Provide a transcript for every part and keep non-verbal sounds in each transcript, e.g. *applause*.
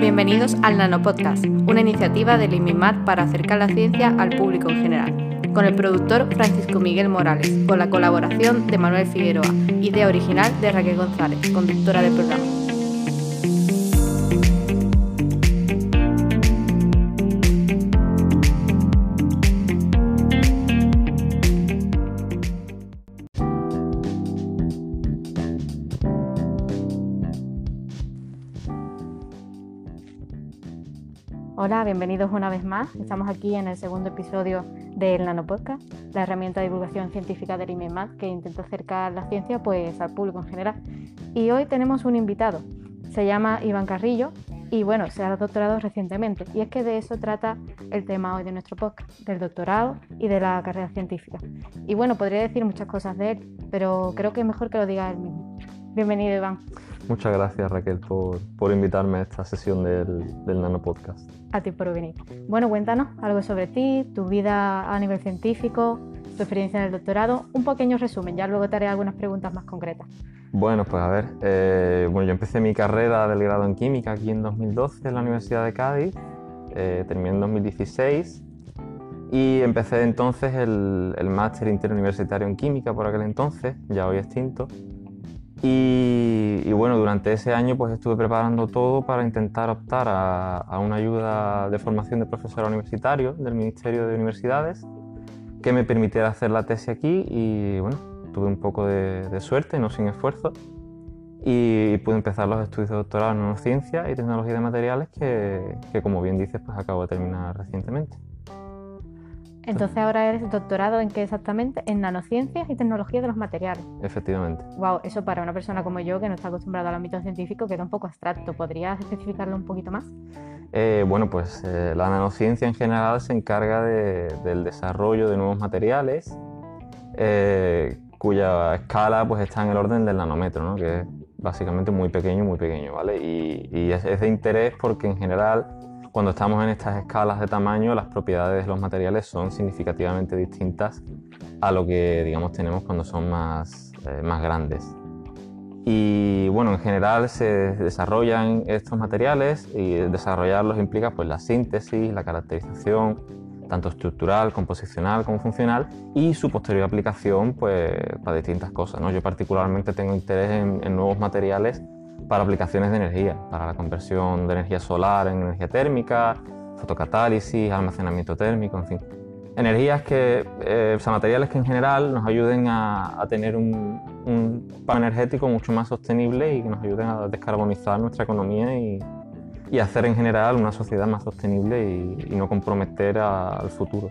Bienvenidos al Nanopodcast, una iniciativa del IMIMAT para acercar la ciencia al público en general, con el productor Francisco Miguel Morales, con la colaboración de Manuel Figueroa, idea original de Raquel González, conductora del programa. Hola, bienvenidos una vez más. Estamos aquí en el segundo episodio del Nanopodcast, la herramienta de divulgación científica del IMEMAT que intenta acercar la ciencia pues, al público en general. Y hoy tenemos un invitado, se llama Iván Carrillo y bueno, se ha doctorado recientemente. Y es que de eso trata el tema hoy de nuestro podcast, del doctorado y de la carrera científica. Y bueno, podría decir muchas cosas de él, pero creo que es mejor que lo diga él mismo. Bienvenido, Iván. Muchas gracias Raquel por, por invitarme a esta sesión del, del Nano Podcast. A ti por venir. Bueno, cuéntanos algo sobre ti, tu vida a nivel científico, tu experiencia en el doctorado, un pequeño resumen, ya luego te haré algunas preguntas más concretas. Bueno, pues a ver, eh, bueno, yo empecé mi carrera del grado en química aquí en 2012 en la Universidad de Cádiz, eh, terminé en 2016 y empecé entonces el, el máster interuniversitario en química por aquel entonces, ya hoy extinto. Y, bueno, durante ese año pues estuve preparando todo para intentar optar a, una ayuda de formación de profesor universitario del Ministerio de Universidades que me permitiera hacer la tesis aquí y bueno, tuve un poco de, suerte, no sin esfuerzo, y pude empezar los estudios de doctorado en neurociencia y tecnología de materiales que, que como bien dices pues acabo de terminar recientemente. Entonces ahora eres doctorado en qué exactamente? En nanociencias y tecnología de los materiales. Efectivamente. Wow, eso para una persona como yo que no está acostumbrada al ámbito científico queda un poco abstracto. ¿Podrías especificarlo un poquito más? Eh, bueno, pues eh, la nanociencia en general se encarga del desarrollo de nuevos materiales eh, cuya escala pues está en el orden del nanómetro, ¿no? que es básicamente muy pequeño, muy pequeño, ¿vale? Y, y es, es de interés porque en general cuando estamos en estas escalas de tamaño, las propiedades de los materiales son significativamente distintas a lo que digamos tenemos cuando son más, eh, más grandes. Y bueno, en general se desarrollan estos materiales y desarrollarlos implica pues la síntesis, la caracterización, tanto estructural, composicional como funcional, y su posterior aplicación pues, para distintas cosas. ¿no? Yo particularmente tengo interés en, en nuevos materiales para aplicaciones de energía, para la conversión de energía solar en energía térmica, fotocatálisis, almacenamiento térmico, en fin. Energías que, eh, o sea, materiales que en general nos ayuden a, tener un, un pan energético mucho más sostenible y que nos ayuden a descarbonizar nuestra economía y, y hacer en general una sociedad más sostenible y, y no comprometer al futuro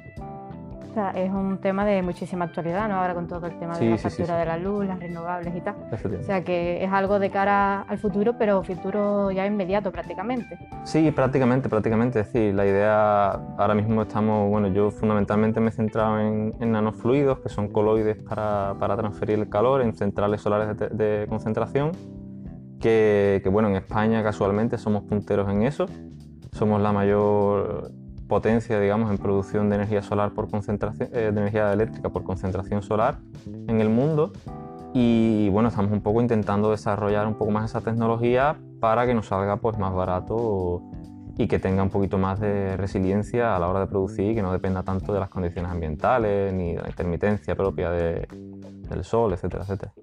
es un tema de muchísima actualidad, ¿no? Ahora con todo el tema de la factura de la luz, las renovables y tal. O sea que es algo de cara al futuro, pero futuro ya inmediato prácticamente. Sí, prácticamente, prácticamente. Es decir, la idea, ahora mismo estamos, bueno, yo fundamentalmente me he centrado en, nanofluidos, que son coloides para, para, transferir el calor en centrales solares de, de concentración, que, que bueno, en España casualmente somos punteros en eso. Somos la mayor potencia, digamos, en producción de energía solar por concentración, eh, de energía eléctrica por concentración solar en el mundo. Y bueno, estamos un poco intentando desarrollar un poco más esa tecnología para que nos salga pues más barato y que tenga un poquito más de resiliencia a la hora de producir y que no dependa tanto de las condiciones ambientales ni de la intermitencia propia de, del sol, etcétera, etcétera.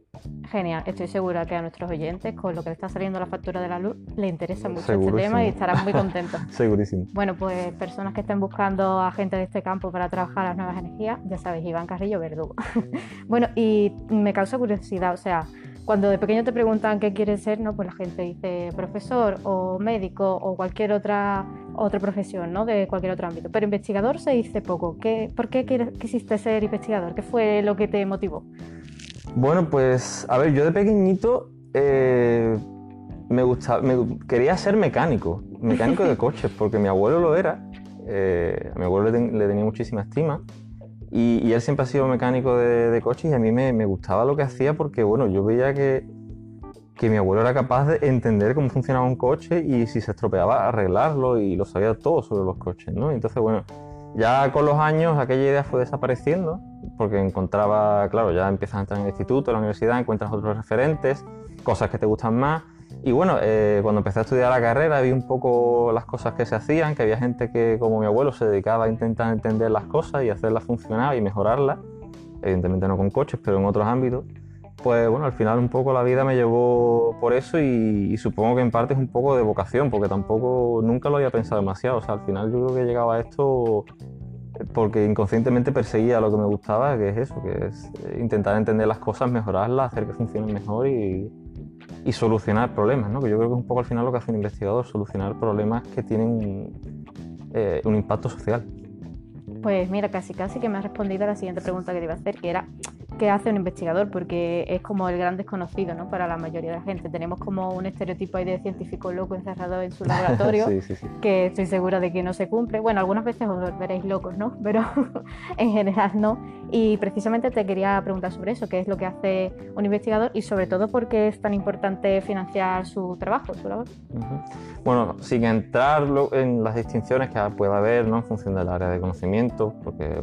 Genial, estoy segura que a nuestros oyentes, con lo que le está saliendo la factura de la luz, le interesa mucho este tema y estarán muy contentos. *laughs* Segurísimo. Bueno, pues personas que estén buscando a gente de este campo para trabajar las nuevas energías, ya sabéis, Iván Carrillo Verdugo. *laughs* bueno, y me causa curiosidad, o sea, cuando de pequeño te preguntan qué quieres ser, ¿no? Pues la gente dice profesor o médico o cualquier otra, otra profesión, ¿no? De cualquier otro ámbito. Pero investigador se dice poco. ¿Qué, ¿Por qué quisiste ser investigador? ¿Qué fue lo que te motivó? Bueno, pues a ver, yo de pequeñito eh, me gustaba, me, quería ser mecánico, mecánico de *laughs* coches, porque mi abuelo lo era. Eh, a mi abuelo le, tenía muchísima estima y, él siempre ha sido mecánico de, coches y a mí me, me, gustaba lo que hacía porque, bueno, yo veía que, que mi abuelo era capaz de entender cómo funcionaba un coche y si se estropeaba arreglarlo y lo sabía todo sobre los coches, ¿no? Entonces, bueno, ya con los años aquella idea fue desapareciendo porque encontraba, claro, ya empiezas a entrar en el instituto, en la universidad, encuentras otros referentes, cosas que te gustan más Y bueno, eh, cuando empecé a estudiar la carrera vi un poco las cosas que se hacían, que había gente que, como mi abuelo, se dedicaba a intentar entender las cosas y hacerlas funcionar y mejorarlas, evidentemente no con coches, pero en otros ámbitos. Pues bueno, al final un poco la vida me llevó por eso y, supongo que en parte es un poco de vocación, porque tampoco nunca lo había pensado demasiado. O sea, al final yo creo que llegaba a esto porque inconscientemente perseguía lo que me gustaba, que es eso, que es intentar entender las cosas, mejorarlas, hacer que funcionen mejor y, y solucionar problemas, ¿no? que yo creo que es un poco al final lo que hace un investigador, solucionar problemas que tienen eh, un impacto social. Pues mira, casi casi que me has respondido a la siguiente pregunta que te iba a hacer, que era qué hace un investigador, porque es como el gran desconocido ¿no? para la mayoría de la gente. Tenemos como un estereotipo ahí de científico loco encerrado en su *laughs* laboratorio, que estoy segura de que no se cumple. Bueno, algunas veces os veréis locos, ¿no? *laughs* Pero en general no. Y precisamente te quería preguntar sobre eso, qué es lo que hace un investigador y sobre todo por qué es tan importante financiar su trabajo, su labor. Bueno, sin entrar en las distinciones que pueda haber ¿no? en función del área de conocimiento, porque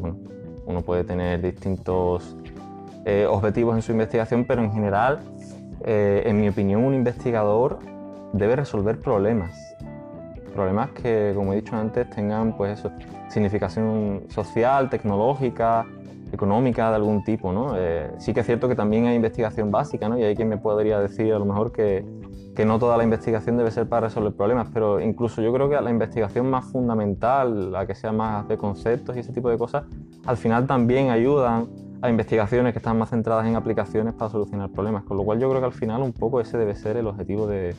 uno puede tener distintos eh, objetivos en su investigación, pero en general, eh, en mi opinión, un investigador debe resolver problemas. Problemas que, como he dicho antes, tengan pues significación social, tecnológica, económica de algún tipo. ¿no? Eh, sí que es cierto que también hay investigación básica ¿no? y hay quien me podría decir a lo mejor que, que no toda la investigación debe ser para resolver problemas, pero incluso yo creo que la investigación más fundamental, la que sea más de conceptos y ese tipo de cosas, al final también ayudan a investigaciones que están más centradas en aplicaciones para solucionar problemas. Con lo cual yo creo que al final un poco ese debe ser el objetivo de,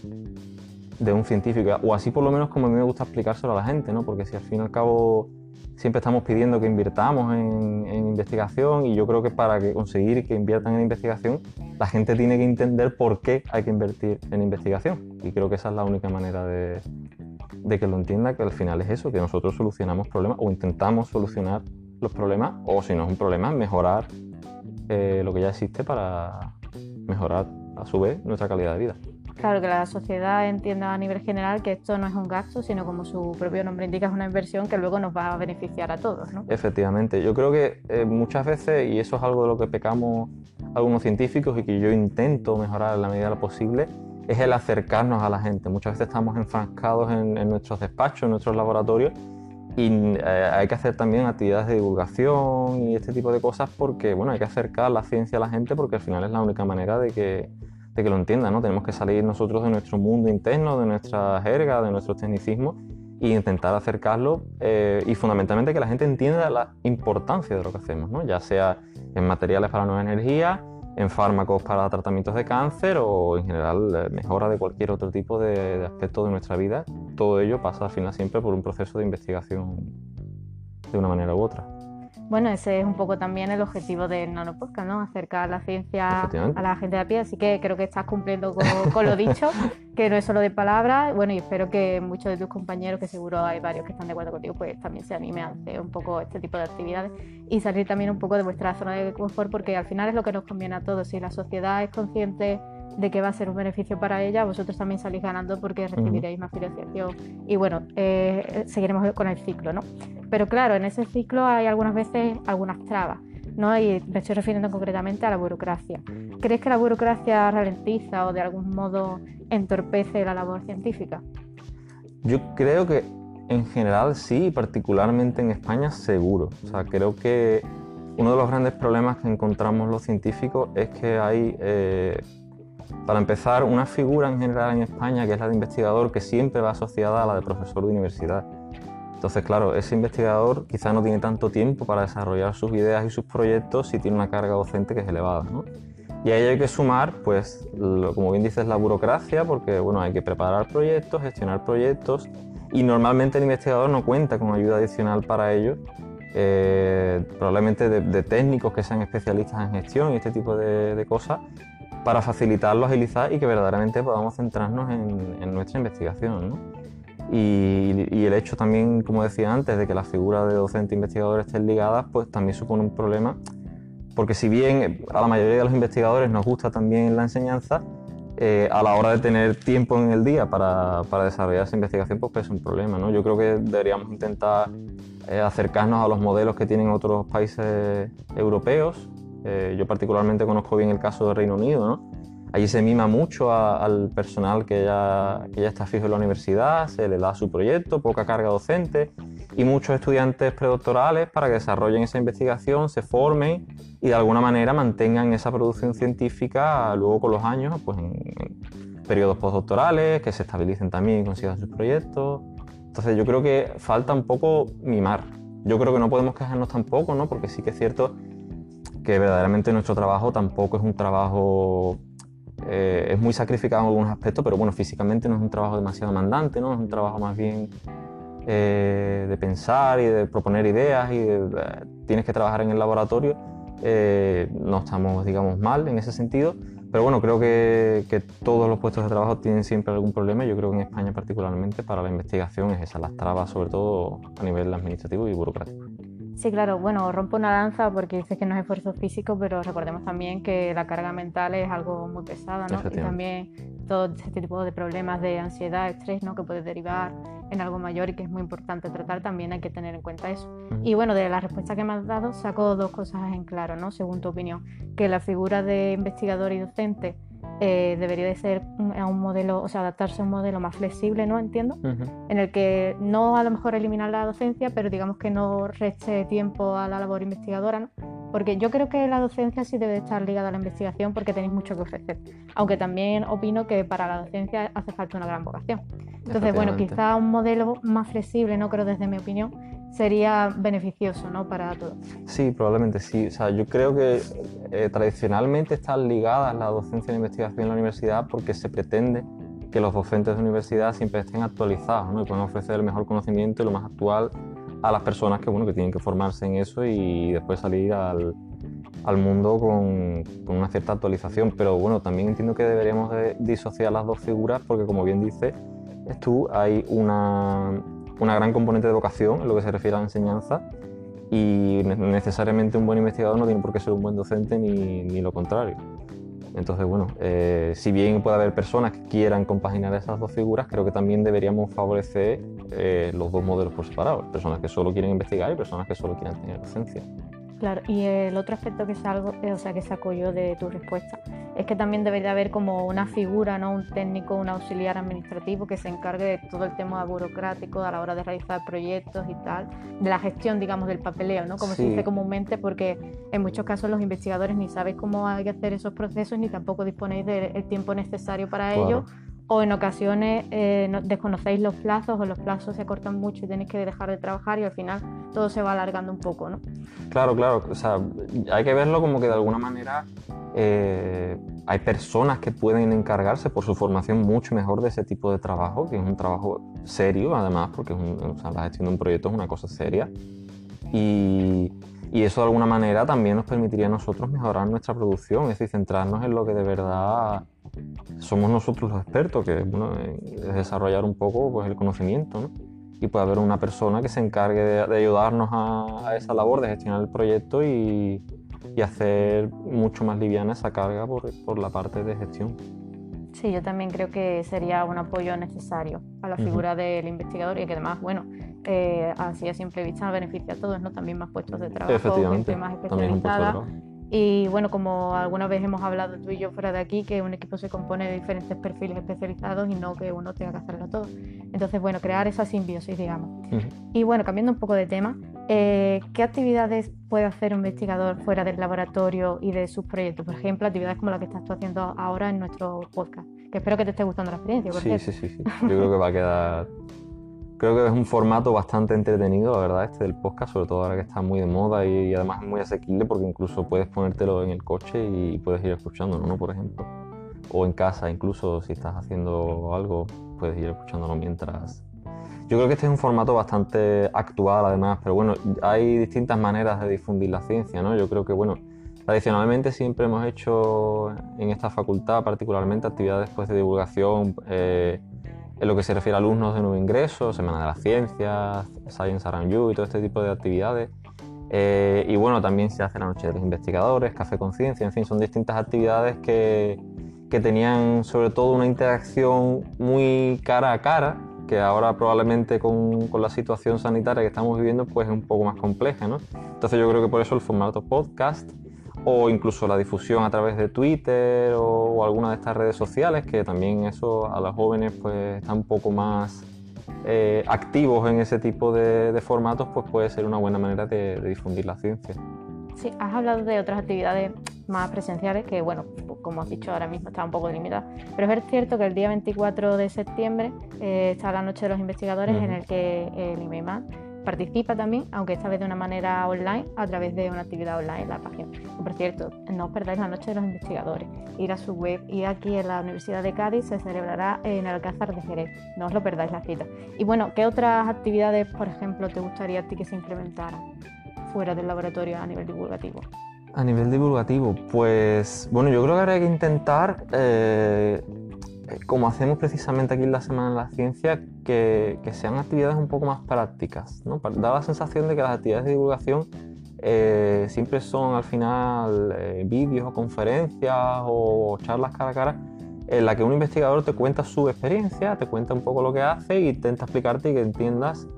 de un científico, o así por lo menos como a mí me gusta explicárselo a la gente, ¿no? porque si al fin y al cabo siempre estamos pidiendo que invirtamos en, investigación y yo creo que para que conseguir que inviertan en investigación, la gente tiene que entender por qué hay que invertir en investigación. Y creo que esa es la única manera de, de que lo entienda, que al final es eso, que nosotros solucionamos problemas o intentamos solucionar los problemas, o si no es un problema, mejorar eh, lo que ya existe para mejorar a su vez nuestra calidad de vida. Claro, que la sociedad entienda a nivel general que esto no es un gasto, sino como su propio nombre indica, es una inversión que luego nos va a beneficiar a todos. ¿no? Efectivamente, yo creo que eh, muchas veces, y eso es algo de lo que pecamos algunos científicos y que yo intento mejorar en la medida de lo posible, es el acercarnos a la gente. Muchas veces estamos enfrascados en, en nuestros despachos, en nuestros laboratorios, y eh, hay que hacer también actividades de divulgación y este tipo de cosas porque, bueno, hay que acercar la ciencia a la gente porque al final es la única manera de que, de que lo entiendan, ¿no? Tenemos que salir nosotros de nuestro mundo interno, de nuestra jerga, de nuestros tecnicismos e intentar acercarlo eh, y fundamentalmente que la gente entienda la importancia de lo que hacemos, ¿no? Ya sea en materiales para nueva energía, en fármacos para tratamientos de cáncer o en general mejora de cualquier otro tipo de, aspecto de nuestra vida. Todo ello pasa al final siempre por un proceso de investigación de una manera u otra. Bueno, ese es un poco también el objetivo del nanopodcast, ¿no? Acercar la ciencia a la gente de a pie, así que creo que estás cumpliendo con, lo dicho, *laughs* que no es solo de palabras. Bueno, y espero que muchos de tus compañeros, que seguro hay varios que están de acuerdo contigo, pues también se animen a hacer un poco este tipo de actividades y salir también un poco de vuestra zona de confort, porque al final es lo que nos conviene a todos. Si la sociedad es consciente de que va a ser un beneficio para ella, vosotros también salís ganando porque recibiréis más financiación. Y bueno, eh, seguiremos con el ciclo, ¿no? Pero claro, en ese ciclo hay algunas veces algunas trabas, ¿no? Y me estoy refiriendo concretamente a la burocracia. ¿Crees que la burocracia ralentiza o de algún modo entorpece la labor científica? Yo creo que en general sí, particularmente en España seguro. O sea, creo que uno de los grandes problemas que encontramos los científicos es que hay eh, para empezar, una figura en general en España, que es la de investigador, que siempre va asociada a la de profesor de universidad. Entonces, claro, ese investigador quizá no tiene tanto tiempo para desarrollar sus ideas y sus proyectos si tiene una carga docente que es elevada. ¿no? Y a ello hay que sumar, pues, como bien dices, la burocracia, porque bueno, hay que preparar proyectos, gestionar proyectos, y normalmente el investigador no cuenta con ayuda adicional para ello, eh, probablemente de, técnicos que sean especialistas en gestión y este tipo de, de cosas, para facilitarlo, agilizar y que verdaderamente podamos centrarnos en, nuestra investigación. Y, el hecho también, como decía antes, de que la figura de docente e investigador estén ligadas, pues también supone un problema, porque si bien a la mayoría de los investigadores nos gusta también la enseñanza, eh, a la hora de tener tiempo en el día para, para desarrollar esa investigación, pues es un problema. ¿no? Yo creo que deberíamos intentar eh, acercarnos a los modelos que tienen otros países europeos, eh, yo particularmente conozco bien el caso del Reino Unido, ¿no? Allí se mima mucho al personal que ya, que ya está fijo en la universidad, se le da su proyecto, poca carga docente y muchos estudiantes predoctorales para que desarrollen esa investigación, se formen y de alguna manera mantengan esa producción científica luego con los años, pues en, periodos postdoctorales, que se estabilicen también y consigan sus proyectos. Entonces yo creo que falta un poco mimar. Yo creo que no podemos quejarnos tampoco, ¿no? Porque sí que es cierto que verdaderamente nuestro trabajo tampoco es un trabajo eh, es muy sacrificado en algunos aspectos, pero bueno, físicamente no es un trabajo demasiado demandante, ¿no? Es un trabajo más bien eh, de pensar y de proponer ideas y eh, tienes que trabajar en el laboratorio. no estamos, digamos, mal en ese sentido, pero bueno, creo que, que, todos los puestos de trabajo tienen siempre algún problema. Yo creo que en España particularmente para la investigación es esa, las trabas sobre todo a nivel administrativo y burocrático. Sí, claro, bueno, rompo una danza porque dices que no es esfuerzo físico, pero recordemos también que la carga mental es algo muy pesada, ¿no? Y también todo este tipo de problemas de ansiedad, estrés, ¿no? Que puede derivar en algo mayor y que es muy importante tratar, también hay que tener en cuenta eso. Y bueno, de la respuesta que me has dado, saco dos cosas en claro, ¿no? Según tu opinión, que la figura de investigador y docente eh, debería de ser un, modelo, o sea, adaptarse a un modelo más flexible, ¿no? Entiendo, en el que no a lo mejor eliminar la docencia, pero digamos que no reste tiempo a la labor investigadora, ¿no? Porque yo creo que la docencia sí debe estar ligada a la investigación porque tenéis mucho que ofrecer, aunque también opino que para la docencia hace falta una gran vocación. Entonces, bueno, quizá un modelo más flexible, no creo desde mi opinión, sería beneficioso ¿no? para todos. Sí, probablemente sí. O sea, yo creo que eh, tradicionalmente están ligadas la docencia y la investigación en la universidad porque se pretende que los docentes de universidad siempre estén actualizados ¿no? y puedan ofrecer el mejor conocimiento y lo más actual a las personas que, bueno, que tienen que formarse en eso y después salir al, al mundo con, con, una cierta actualización. Pero bueno, también entiendo que deberíamos de disociar las dos figuras porque, como bien dice tú, hay una, una gran componente de vocación en lo que se refiere a la enseñanza y necesariamente un buen investigador no tiene por qué ser un buen docente ni, ni lo contrario. Entonces, bueno, eh, si bien puede haber personas que quieran compaginar esas dos figuras, creo que también deberíamos favorecer eh, los dos modelos por separado, personas que solo quieren investigar y personas que solo quieren tener docencia. Claro, y el otro aspecto que salgo, o sea, que saco yo de tu respuesta es que también debería haber como una figura, ¿no? un técnico, un auxiliar administrativo que se encargue de todo el tema burocrático a la hora de realizar proyectos y tal, de la gestión, digamos, del papeleo, ¿no? como se dice comúnmente, porque en muchos casos los investigadores ni sabéis cómo hay que hacer esos procesos ni tampoco disponéis del tiempo necesario para ello o en ocasiones eh, desconocéis los plazos o los plazos se cortan mucho y tenéis que dejar de trabajar y al final todo se va alargando un poco, ¿no? Claro, claro, o sea, hay que verlo como que de alguna manera eh, hay personas que pueden encargarse por su formación mucho mejor de ese tipo de trabajo, que es un trabajo serio además, porque la gestión de un proyecto es una cosa seria y, y eso de alguna manera también nos permitiría a nosotros mejorar nuestra producción, es decir, centrarnos en lo que de verdad somos nosotros los expertos, que bueno, es desarrollar un poco pues, el conocimiento, ¿no? Y puede haber una persona que se encargue de, ayudarnos a, esa labor de gestionar el proyecto y, y, hacer mucho más liviana esa carga por, por, la parte de gestión. Sí, yo también creo que sería un apoyo necesario a la figura del investigador y que además, bueno, eh, así a simple vista beneficia a todos, ¿no? También más puestos de trabajo, gente más especializada y bueno, como alguna vez hemos hablado tú y yo fuera de aquí, que un equipo se compone de diferentes perfiles especializados y no que uno tenga que hacerlo todo. Entonces, bueno, crear esa simbiosis, digamos. Y bueno, cambiando un poco de tema, eh, ¿qué actividades puede hacer un investigador fuera del laboratorio y de sus proyectos? Por ejemplo, actividades como la que estás tú haciendo ahora en nuestro podcast, que espero que te esté gustando la experiencia. sí, sí, sí, sí. Yo creo que va a quedar Creo que es un formato bastante entretenido, la verdad, este del podcast, sobre todo ahora que está muy de moda y, además es muy asequible porque incluso puedes ponértelo en el coche y puedes ir escuchándolo, ¿no? Por ejemplo. O en casa, incluso si estás haciendo algo, puedes ir escuchándolo mientras. Yo creo que este es un formato bastante actual, además, pero bueno, hay distintas maneras de difundir la ciencia, ¿no? Yo creo que, bueno, tradicionalmente siempre hemos hecho en esta facultad, particularmente, actividades pues, de divulgación. Eh, en lo que se refiere a alumnos de nuevo ingreso, Semana de las Ciencias, Science Around You y todo este tipo de actividades. Eh, y bueno, también se hace la Noche de los Investigadores, Café Conciencia, en fin, son distintas actividades que, que tenían sobre todo una interacción muy cara a cara, que ahora probablemente con, con, la situación sanitaria que estamos viviendo pues es un poco más compleja, ¿no? Entonces yo creo que por eso el formato podcast o incluso la difusión a través de Twitter o, alguna de estas redes sociales, que también eso a los jóvenes pues están un poco más eh, activos en ese tipo de, formatos, pues puede ser una buena manera de, difundir la ciencia. Sí, has hablado de otras actividades más presenciales que, bueno, como has dicho ahora mismo está un poco limitada, pero es cierto que el día 24 de septiembre eh, está la Noche de los Investigadores en el que el IMEMAN participa también, aunque esta vez de una manera online, a través de una actividad online en la página. por cierto, no os perdáis la Noche de los Investigadores, ir a su web y aquí en la Universidad de Cádiz se celebrará en el Alcázar de Jerez, no os lo perdáis la cita. Y bueno, ¿qué otras actividades, por ejemplo, te gustaría a ti que se implementaran fuera del laboratorio a nivel divulgativo? A nivel divulgativo, pues bueno, yo creo que habría que intentar, eh, como hacemos precisamente aquí en la Semana de la Ciencia, que, sean actividades un poco más prácticas. ¿no? Da la sensación de que las actividades de divulgación eh, siempre son al final eh, vídeos o conferencias o charlas cara a cara en la que un investigador te cuenta su experiencia, te cuenta un poco lo que hace e intenta explicarte y que entiendas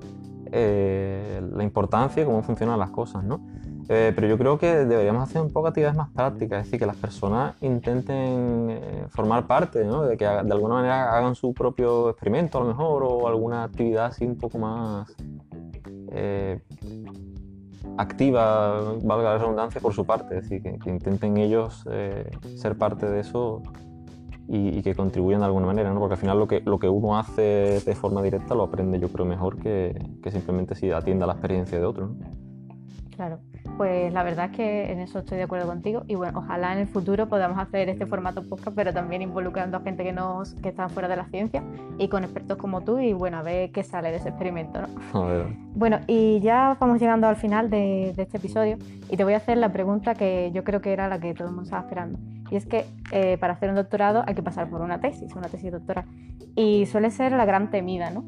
la importancia y cómo funcionan las cosas. ¿no? Eh, pero yo creo que deberíamos hacer un poco actividades más prácticas, es decir, que las personas intenten eh, formar parte, ¿no? de que de alguna manera hagan su propio experimento a lo mejor o alguna actividad así un poco más eh, activa, valga la redundancia, por su parte, es decir, que, intenten ellos ser parte de eso y, que contribuyan de alguna manera, ¿no? porque al final lo que, lo que uno hace de forma directa lo aprende yo creo mejor que, que simplemente si atienda la experiencia de otro. ¿no? Claro, pues la verdad es que en eso estoy de acuerdo contigo y bueno, ojalá en el futuro podamos hacer este formato podcast, pero también involucrando a gente que, nos, que está fuera de la ciencia y con expertos como tú y bueno, a ver qué sale de ese experimento, ¿no? A ver. Bueno, y ya vamos llegando al final de, este episodio y te voy a hacer la pregunta que yo creo que era la que todo el mundo estaba esperando. Y es que eh, para hacer un doctorado hay que pasar por una tesis, una tesis doctoral. Y suele ser la gran temida, ¿no?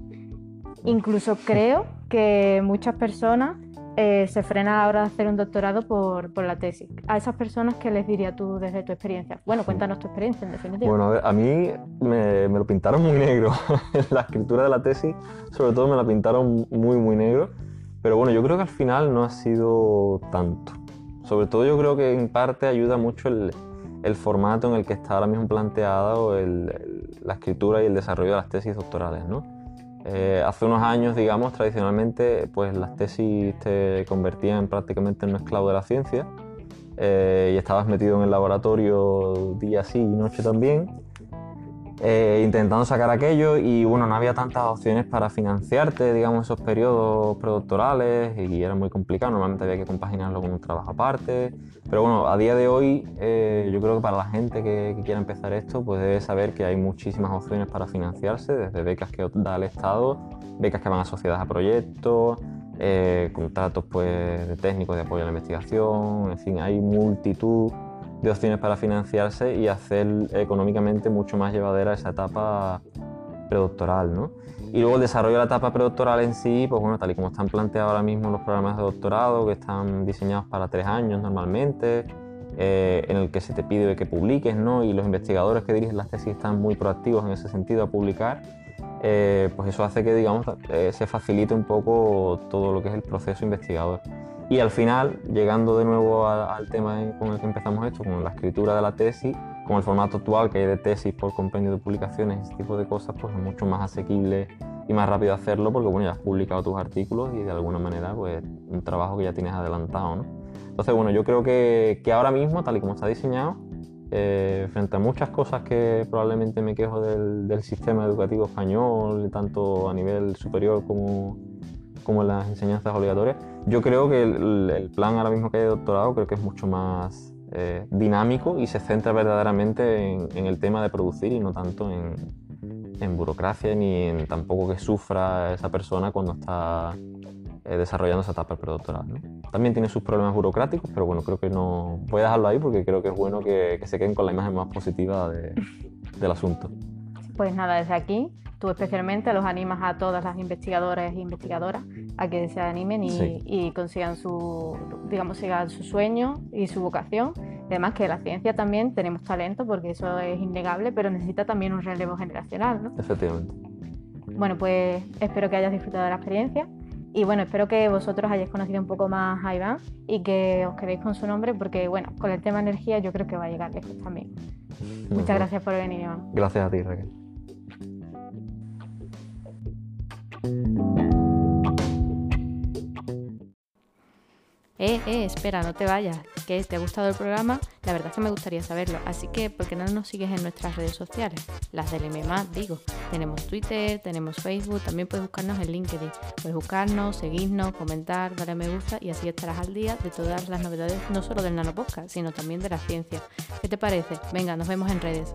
Incluso creo que muchas personas eh, se frena ahora de hacer un doctorado por, por, la tesis. A esas personas, ¿qué les dirías tú desde tu experiencia? Bueno, cuéntanos tu experiencia, en definitiva. Bueno, a, a mí me, lo pintaron muy negro. *laughs* la escritura de la tesis, sobre todo, me la pintaron muy, muy negro. Pero bueno, yo creo que al final no ha sido tanto. Sobre todo yo creo que en parte ayuda mucho el, el formato en el que está ahora mismo planteado el, la escritura y el desarrollo de las tesis doctorales, ¿no? Eh, hace unos años, digamos, tradicionalmente, pues las tesis te convertían prácticamente en un esclavo de la ciencia eh, y estabas metido en el laboratorio día sí y noche también. Eh, intentando sacar aquello y bueno, no había tantas opciones para financiarte, digamos, esos periodos predoctorales y era muy complicado, normalmente había que compaginarlo con un trabajo aparte, pero bueno, a día de hoy eh, yo creo que para la gente que, quiera empezar esto, pues debe saber que hay muchísimas opciones para financiarse, desde becas que da el Estado, becas que van asociadas a proyectos, eh, contratos pues, de técnicos de apoyo a la investigación, en fin, hay multitud de opciones para financiarse y hacer económicamente mucho más llevadera esa etapa predoctoral, ¿no? Y luego el desarrollo de la etapa predoctoral en sí, pues bueno, tal y como están planteados ahora mismo los programas de doctorado, que están diseñados para tres años normalmente, eh, en el que se te pide que publiques, ¿no? Y los investigadores que dirigen las tesis están muy proactivos en ese sentido a publicar, eh, pues eso hace que, digamos, eh, se facilite un poco todo lo que es el proceso investigador. Y al final, llegando de nuevo al tema con el que empezamos esto, con la escritura de la tesis, con el formato actual que hay de tesis por compendio de publicaciones, ese tipo de cosas, pues es mucho más asequible y más rápido hacerlo porque bueno, ya has publicado tus artículos y de alguna manera pues un trabajo que ya tienes adelantado. ¿no? Entonces bueno, yo creo que, que ahora mismo, tal y como está diseñado, eh, frente a muchas cosas que probablemente me quejo del, del sistema educativo español, tanto a nivel superior como como en las enseñanzas obligatorias. Yo creo que el, plan ahora mismo que hay de doctorado creo que es mucho más eh, dinámico y se centra verdaderamente en, el tema de producir y no tanto en, en, burocracia ni en tampoco que sufra esa persona cuando está eh, desarrollando esa etapa predoctoral. También tiene sus problemas burocráticos, pero bueno, creo que no voy a dejarlo ahí porque creo que es bueno que, que se queden con la imagen más positiva de, del asunto. Pues nada, desde aquí tú especialmente los animas a todas las investigadoras e investigadoras a que se animen y, consigan su, digamos, sigan su sueño y su vocación. Además que la ciencia también tenemos talento porque eso es innegable, pero necesita también un relevo generacional, ¿no? Efectivamente. Bueno, pues espero que hayas disfrutado de la experiencia Y bueno, espero que vosotros hayáis conocido un poco más a Iván y que os quedéis con su nombre porque, bueno, con el tema energía yo creo que va a llegar lejos también. Muchas gracias por venir, Iván. Gracias a ti, Raquel. Eh, eh, espera, no te vayas. ¿Que te ha gustado el programa? La verdad es que me gustaría saberlo. Así que, ¿por qué no nos sigues en nuestras redes sociales? Las del MMA, digo. Tenemos Twitter, tenemos Facebook, también puedes buscarnos en LinkedIn. Puedes buscarnos, seguirnos, comentar, darle me gusta y así estarás al día de todas las novedades, no solo del nanopodcast, sino también de la ciencia. ¿Qué te parece? Venga, nos vemos en redes.